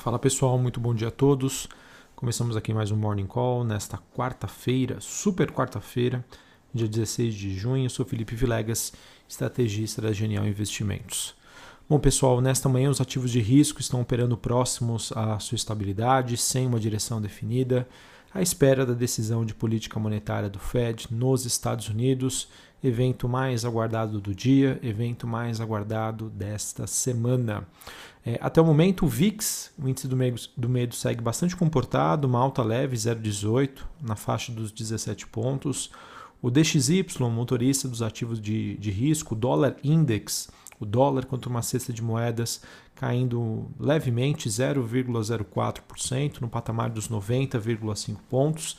Fala pessoal, muito bom dia a todos. Começamos aqui mais um Morning Call nesta quarta-feira, super quarta-feira, dia 16 de junho. Eu sou Felipe Vilegas, estrategista da Genial Investimentos. Bom pessoal, nesta manhã os ativos de risco estão operando próximos à sua estabilidade, sem uma direção definida à espera da decisão de política monetária do Fed nos Estados Unidos, evento mais aguardado do dia, evento mais aguardado desta semana. É, até o momento, o VIX, o índice do medo, do medo, segue bastante comportado, uma alta leve, 0,18, na faixa dos 17 pontos. O DXY, motorista dos ativos de, de risco, o dólar index, o dólar contra uma cesta de moedas caindo levemente 0,04% no patamar dos 90,5 pontos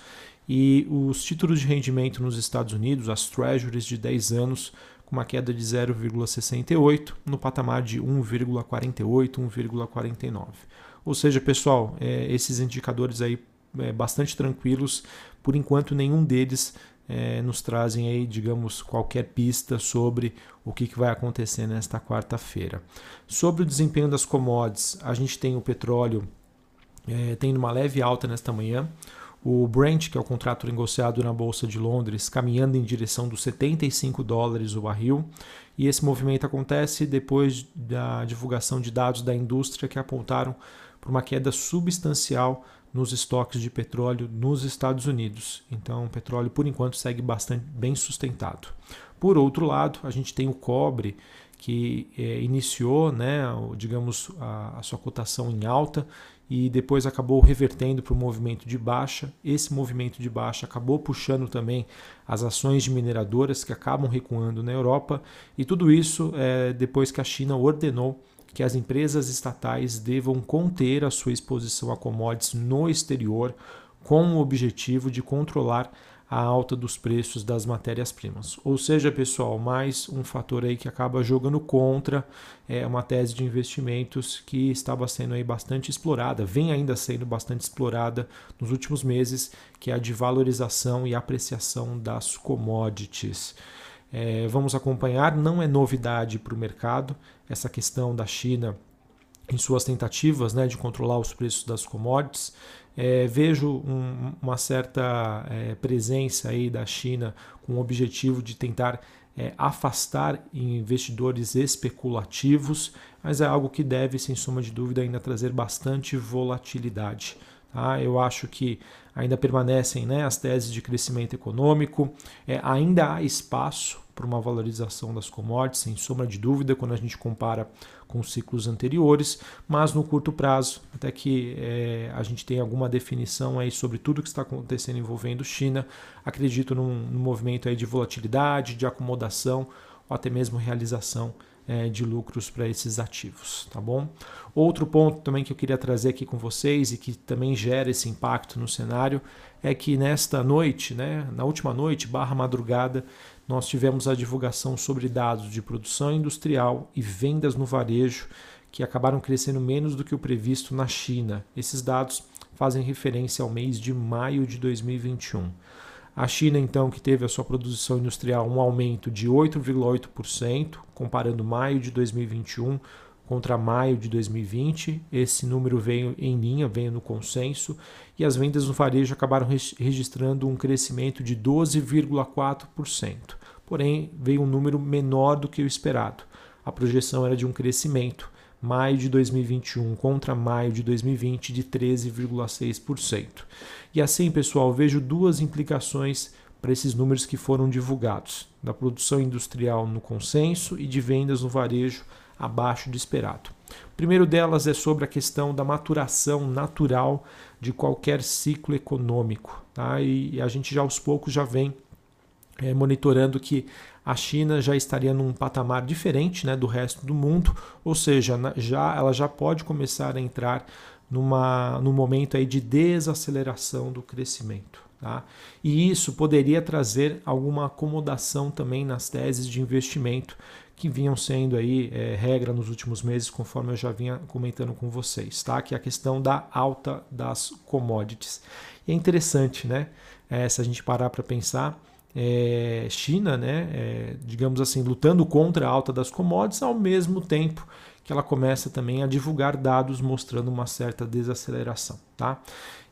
e os títulos de rendimento nos Estados Unidos, as treasuries de 10 anos, com uma queda de 0,68 no patamar de 1,48, 1,49. Ou seja, pessoal, é, esses indicadores aí é, bastante tranquilos, por enquanto nenhum deles é, nos trazem aí, digamos, qualquer pista sobre o que, que vai acontecer nesta quarta-feira. Sobre o desempenho das commodities, a gente tem o petróleo é, tendo uma leve alta nesta manhã. O Brent, que é o contrato negociado na Bolsa de Londres, caminhando em direção dos 75 dólares o barril. E esse movimento acontece depois da divulgação de dados da indústria que apontaram para uma queda substancial nos estoques de petróleo nos Estados Unidos. Então, o petróleo, por enquanto, segue bastante bem sustentado. Por outro lado, a gente tem o cobre, que é, iniciou, né, digamos, a, a sua cotação em alta e depois acabou revertendo para o movimento de baixa. Esse movimento de baixa acabou puxando também as ações de mineradoras que acabam recuando na Europa, e tudo isso é, depois que a China ordenou que as empresas estatais devam conter a sua exposição a commodities no exterior com o objetivo de controlar a alta dos preços das matérias-primas. Ou seja, pessoal, mais um fator aí que acaba jogando contra é uma tese de investimentos que estava sendo aí bastante explorada, vem ainda sendo bastante explorada nos últimos meses, que é a de valorização e apreciação das commodities. É, vamos acompanhar, não é novidade para o mercado essa questão da China em suas tentativas né, de controlar os preços das commodities. É, vejo um, uma certa é, presença aí da China com o objetivo de tentar é, afastar investidores especulativos, mas é algo que deve, sem soma de dúvida, ainda trazer bastante volatilidade. Tá? Eu acho que ainda permanecem né, as teses de crescimento econômico, é, ainda há espaço para uma valorização das commodities, sem sombra de dúvida, quando a gente compara com ciclos anteriores, mas no curto prazo, até que é, a gente tenha alguma definição aí sobre tudo que está acontecendo envolvendo China, acredito num, num movimento aí de volatilidade, de acomodação ou até mesmo realização é, de lucros para esses ativos, tá bom? Outro ponto também que eu queria trazer aqui com vocês e que também gera esse impacto no cenário é que nesta noite, né, na última noite, barra madrugada, nós tivemos a divulgação sobre dados de produção industrial e vendas no varejo que acabaram crescendo menos do que o previsto na China. Esses dados fazem referência ao mês de maio de 2021. A China, então, que teve a sua produção industrial um aumento de 8,8%, comparando maio de 2021 contra maio de 2020. Esse número veio em linha, veio no consenso, e as vendas no varejo acabaram registrando um crescimento de 12,4%. Porém, veio um número menor do que o esperado. A projeção era de um crescimento maio de 2021 contra maio de 2020 de 13,6%. E assim, pessoal, vejo duas implicações para esses números que foram divulgados, da produção industrial no consenso e de vendas no varejo abaixo do esperado. O primeiro delas é sobre a questão da maturação natural de qualquer ciclo econômico. Tá? E a gente já aos poucos já vem é, monitorando que a China já estaria num patamar diferente né, do resto do mundo, ou seja, já, ela já pode começar a entrar numa, num momento aí de desaceleração do crescimento. Tá? E isso poderia trazer alguma acomodação também nas teses de investimento que vinham sendo aí é, regra nos últimos meses, conforme eu já vinha comentando com vocês, tá? Que é a questão da alta das commodities. E é interessante, né? É, se a gente parar para pensar, é, China, né, é, digamos assim, lutando contra a alta das commodities, ao mesmo tempo que ela começa também a divulgar dados mostrando uma certa desaceleração. Tá?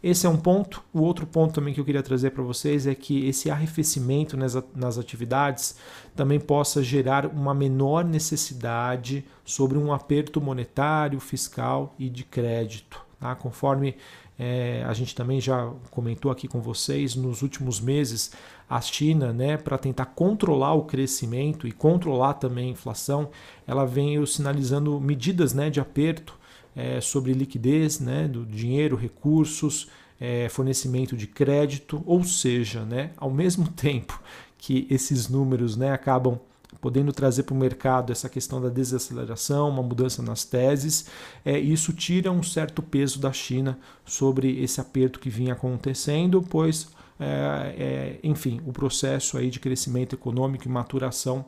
Esse é um ponto. O outro ponto também que eu queria trazer para vocês é que esse arrefecimento nas, atividades também possa gerar uma menor necessidade sobre um aperto monetário, fiscal e de crédito. Tá? Conforme é, a gente também já comentou aqui com vocês, nos últimos meses, a China, né, para tentar controlar o crescimento e controlar também a inflação, ela vem sinalizando medidas né, de aperto é, sobre liquidez né, do dinheiro, recursos, é, fornecimento de crédito, ou seja, né, ao mesmo tempo que esses números né, acabam podendo trazer para o mercado essa questão da desaceleração, uma mudança nas teses, é, isso tira um certo peso da China sobre esse aperto que vinha acontecendo, pois, é, é, enfim, o processo aí de crescimento econômico e maturação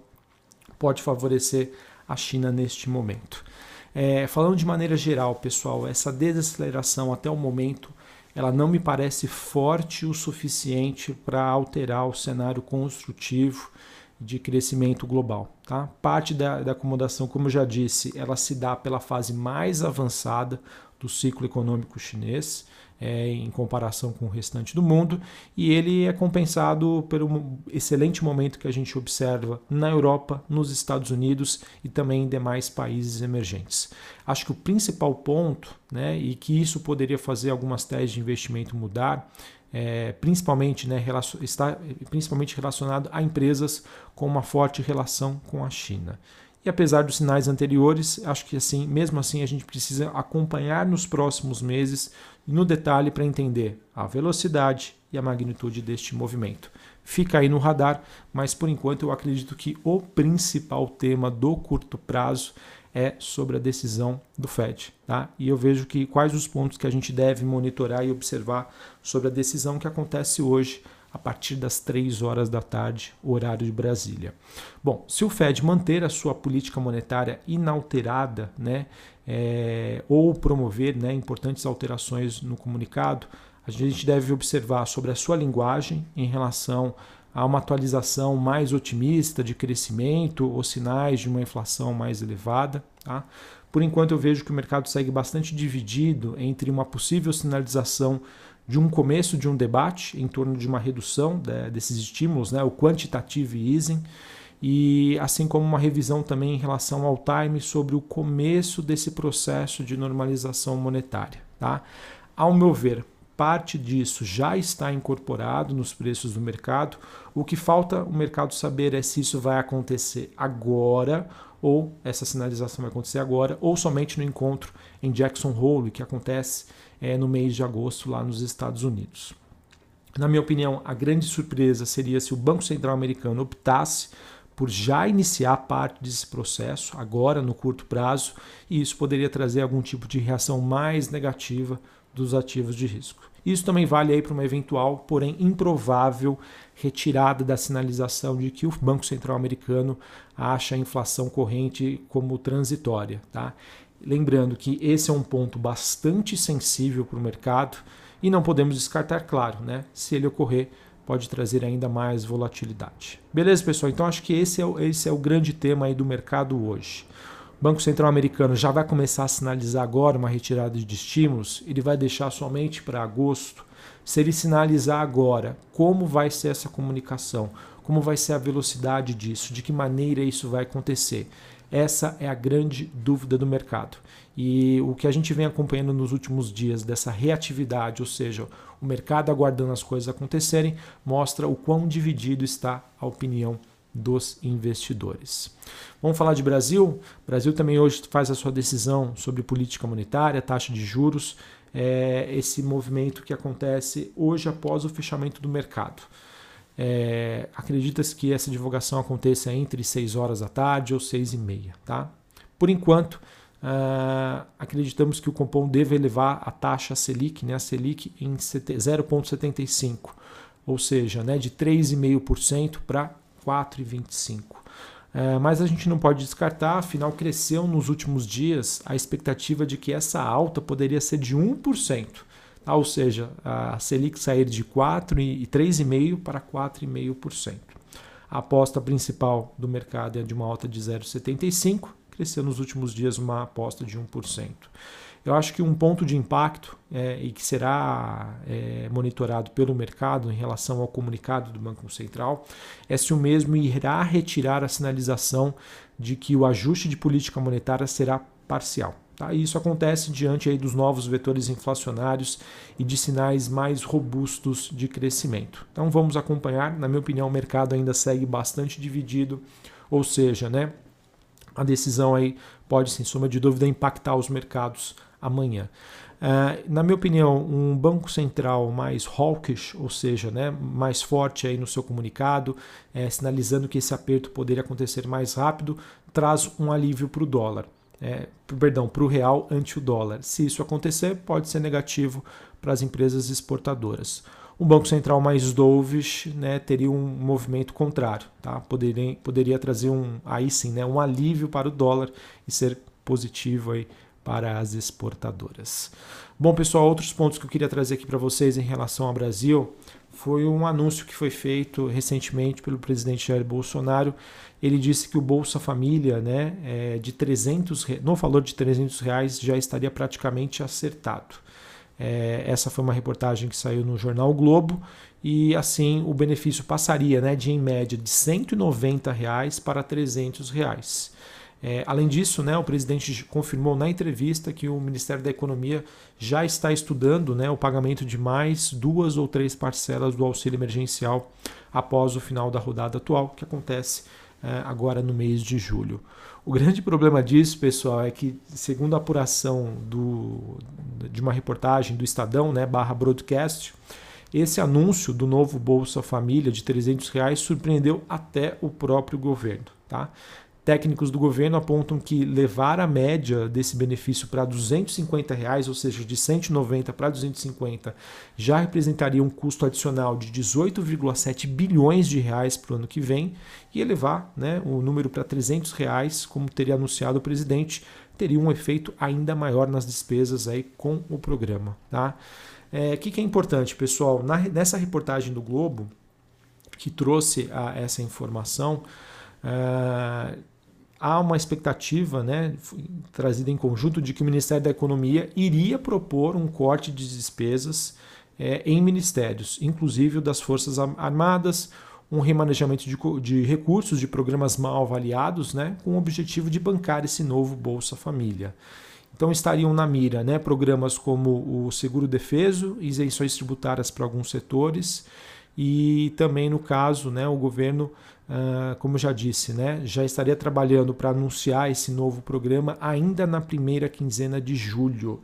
pode favorecer a China neste momento. É, falando de maneira geral, pessoal, essa desaceleração até o momento ela não me parece forte o suficiente para alterar o cenário construtivo de crescimento global. Tá? Parte da, da acomodação, como eu já disse, ela se dá pela fase mais avançada do ciclo econômico chinês, é, em comparação com o restante do mundo, e ele é compensado pelo excelente momento que a gente observa na Europa, nos Estados Unidos e também em demais países emergentes. Acho que o principal ponto, né, e que isso poderia fazer algumas teses de investimento mudar, é, principalmente, né, está principalmente relacionado a empresas com uma forte relação com a China. E apesar dos sinais anteriores, acho que assim, mesmo assim, a gente precisa acompanhar nos próximos meses no detalhe para entender a velocidade e a magnitude deste movimento. Fica aí no radar, mas por enquanto eu acredito que o principal tema do curto prazo é sobre a decisão do Fed. Tá? E eu vejo que quais os pontos que a gente deve monitorar e observar sobre a decisão que acontece hoje a partir das 3 horas da tarde, horário de Brasília. Bom, se o Fed manter a sua política monetária inalterada, né, é, ou promover né, importantes alterações no comunicado, a gente deve observar sobre a sua linguagem em relação a uma atualização mais otimista de crescimento ou sinais de uma inflação mais elevada. Tá? Por enquanto, eu vejo que o mercado segue bastante dividido entre uma possível sinalização de um começo de um debate em torno de uma redução de, desses estímulos, né, o quantitative easing, e assim como uma revisão também em relação ao time sobre o começo desse processo de normalização monetária. Tá? Ao meu ver, parte disso já está incorporado nos preços do mercado. O que falta o mercado saber é se isso vai acontecer agora ou essa sinalização vai acontecer agora ou somente no encontro em Jackson Hole que acontece é, no mês de agosto lá nos Estados Unidos. Na minha opinião, a grande surpresa seria se o Banco Central americano optasse por já iniciar parte desse processo agora no curto prazo, e isso poderia trazer algum tipo de reação mais negativa dos ativos de risco. Isso também vale aí para uma eventual, porém improvável, retirada da sinalização de que o Banco Central americano acha a inflação corrente como transitória. Tá? Lembrando que esse é um ponto bastante sensível para o mercado e não podemos descartar, claro, né? se ele ocorrer, pode trazer ainda mais volatilidade. Beleza, pessoal? Então acho que esse é o, esse é o grande tema aí do mercado hoje. Banco Central Americano já vai começar a sinalizar agora uma retirada de estímulos, ele vai deixar somente para agosto. Se ele sinalizar agora como vai ser essa comunicação, como vai ser a velocidade disso, de que maneira isso vai acontecer, essa é a grande dúvida do mercado. E o que a gente vem acompanhando nos últimos dias dessa reatividade, ou seja, o mercado aguardando as coisas acontecerem, mostra o quão dividido está a opinião dos investidores. Vamos falar de Brasil? O Brasil também hoje faz a sua decisão sobre política monetária, taxa de juros, é esse movimento que acontece hoje após o fechamento do mercado. É, Acredita-se que essa divulgação aconteça entre 6 horas da tarde ou 6 e meia. Tá? Por enquanto, uh, acreditamos que o Compom deve elevar a taxa Selic, né, a Selic em 0,75, ou seja, né, de 3,5% para 4,25. É, mas a gente não pode descartar, afinal, cresceu nos últimos dias a expectativa de que essa alta poderia ser de 1%. Tá? ou seja, a Selic sair de 4 e 3,5% para 4,5%. A aposta principal do mercado é de uma alta de 0,75%, cresceu nos últimos dias uma aposta de 1%. Eu acho que um ponto de impacto é, e que será é, monitorado pelo mercado em relação ao comunicado do Banco Central é se o mesmo irá retirar a sinalização de que o ajuste de política monetária será parcial. Tá? E isso acontece diante aí dos novos vetores inflacionários e de sinais mais robustos de crescimento. Então vamos acompanhar. Na minha opinião, o mercado ainda segue bastante dividido, ou seja, né, a decisão aí pode, sem sombra de dúvida, impactar os mercados amanhã. Uh, na minha opinião, um banco central mais hawkish, ou seja, né, mais forte aí no seu comunicado, é, sinalizando que esse aperto poderia acontecer mais rápido, traz um alívio para o dólar. É, perdão, para o real ante o dólar. Se isso acontecer, pode ser negativo para as empresas exportadoras. Um banco central mais dovish né, teria um movimento contrário, tá? poderia, poderia trazer um, aí sim, né, um alívio para o dólar e ser positivo aí para as exportadoras. Bom, pessoal, outros pontos que eu queria trazer aqui para vocês em relação ao Brasil foi um anúncio que foi feito recentemente pelo presidente Jair Bolsonaro. Ele disse que o Bolsa Família, né, é de 300, no valor de 300 reais, já estaria praticamente acertado. É, essa foi uma reportagem que saiu no jornal o Globo e assim o benefício passaria, né, de em média de 190 reais para 300 reais. É, além disso, né, o presidente confirmou na entrevista que o Ministério da Economia já está estudando né, o pagamento de mais duas ou três parcelas do auxílio emergencial após o final da rodada atual, que acontece é, agora no mês de julho. O grande problema disso, pessoal, é que, segundo a apuração do, de uma reportagem do Estadão, né, barra broadcast, esse anúncio do novo Bolsa Família de 300 reais surpreendeu até o próprio governo. Tá? Técnicos do governo apontam que levar a média desse benefício para 250 reais, ou seja, de 190 para 250, já representaria um custo adicional de 18,7 bilhões de reais para o ano que vem e elevar né, o número para 300 reais, como teria anunciado o presidente, teria um efeito ainda maior nas despesas aí com o programa. Tá? O é, que, que, é importante, pessoal? Na, nessa reportagem do Globo, que trouxe a, essa informação, Uh, há uma expectativa né, trazida em conjunto de que o Ministério da Economia iria propor um corte de despesas é, em ministérios, inclusive das Forças Armadas, um remanejamento de, de, recursos de programas mal avaliados, né, com o objetivo de bancar esse novo Bolsa Família. Então estariam na mira né, programas como o seguro defeso, isenções tributárias para alguns setores e também no caso né, o governo como já disse, né, já estaria trabalhando para anunciar esse novo programa ainda na primeira quinzena de julho.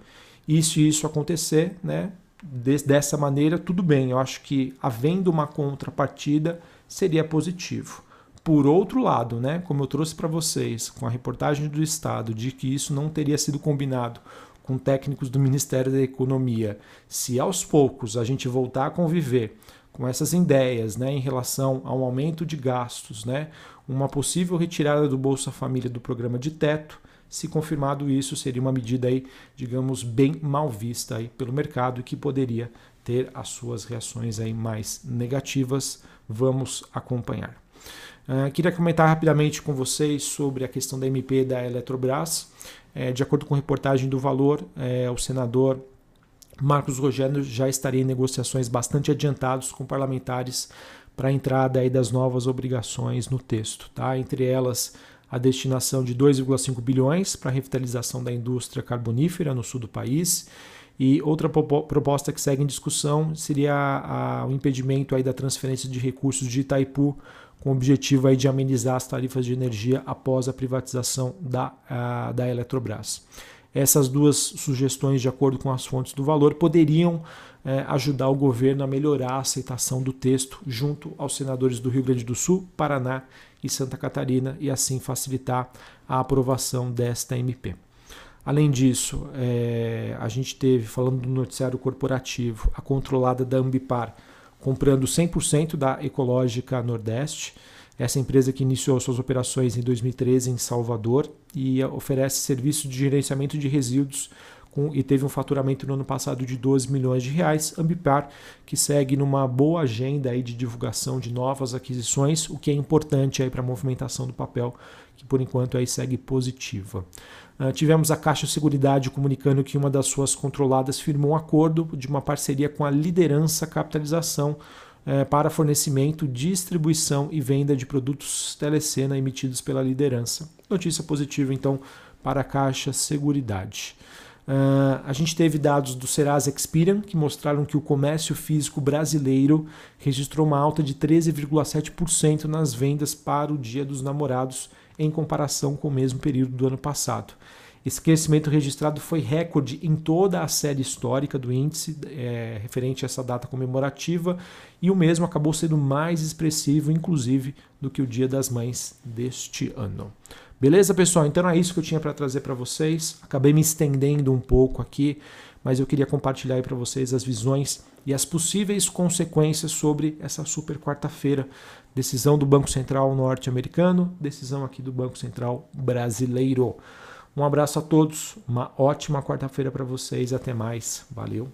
E se isso acontecer, né, de, dessa maneira, tudo bem. Eu acho que havendo uma contrapartida seria positivo. Por outro lado, né, como eu trouxe para vocês com a reportagem do Estado de que isso não teria sido combinado com técnicos do Ministério da Economia, se aos poucos a gente voltar a conviver com essas ideias né, em relação a um aumento de gastos, né, uma possível retirada do Bolsa Família do programa de teto. Se confirmado isso, seria uma medida aí, digamos, bem mal vista aí pelo mercado e que poderia ter as suas reações aí mais negativas. Vamos acompanhar. Uh, queria comentar rapidamente com vocês sobre a questão da MP da Eletrobras. É, de acordo com reportagem do Valor, é, o senador Marcos Rogério já estaria em negociações bastante adiantados com parlamentares para a entrada aí das novas obrigações no texto, tá? Entre elas a destinação de 2,5 bilhões para a revitalização da indústria carbonífera no sul do país. E outra proposta que segue em discussão seria a, a, o impedimento aí da transferência de recursos de Itaipu, com o objetivo aí de amenizar as tarifas de energia após a privatização da, a, da Eletrobras. Essas duas sugestões, de acordo com as fontes do valor, poderiam é, ajudar o governo a melhorar a aceitação do texto junto aos senadores do Rio Grande do Sul, Paraná e Santa Catarina e assim facilitar a aprovação desta MP. Além disso, é, a gente teve, falando do noticiário corporativo, a controlada da Ambipar comprando 100% da Ecológica Nordeste, essa empresa que iniciou suas operações em 2013 em Salvador e oferece serviço de gerenciamento de resíduos com, e teve um faturamento no ano passado de 12 milhões de reais. Ambipar, que segue numa boa agenda aí de divulgação de novas aquisições, o que é importante para a movimentação do papel, que por enquanto aí segue positiva. Uh, tivemos a Caixa Seguridade comunicando que uma das suas controladas firmou um acordo de uma parceria com a Liderança Capitalização uh, para fornecimento, distribuição e venda de produtos telecena emitidos pela liderança. Notícia positiva, então, para a Caixa Seguridade. Uh, a gente teve dados do Serasa Experian que mostraram que o comércio físico brasileiro registrou uma alta de 13,7% nas vendas para o Dia dos Namorados em comparação com o mesmo período do ano passado. Esse crescimento registrado foi recorde em toda a série histórica do índice é, referente a essa data comemorativa e o mesmo acabou sendo mais expressivo, inclusive, do que o Dia das Mães deste ano. Beleza, pessoal? Então é isso que eu tinha para trazer para vocês. Acabei me estendendo um pouco aqui, mas eu queria compartilhar para vocês as visões e as possíveis consequências sobre essa super quarta-feira. Decisão do Banco Central norte-americano, decisão aqui do Banco Central brasileiro. Um abraço a todos, uma ótima quarta-feira para vocês, até mais. Valeu.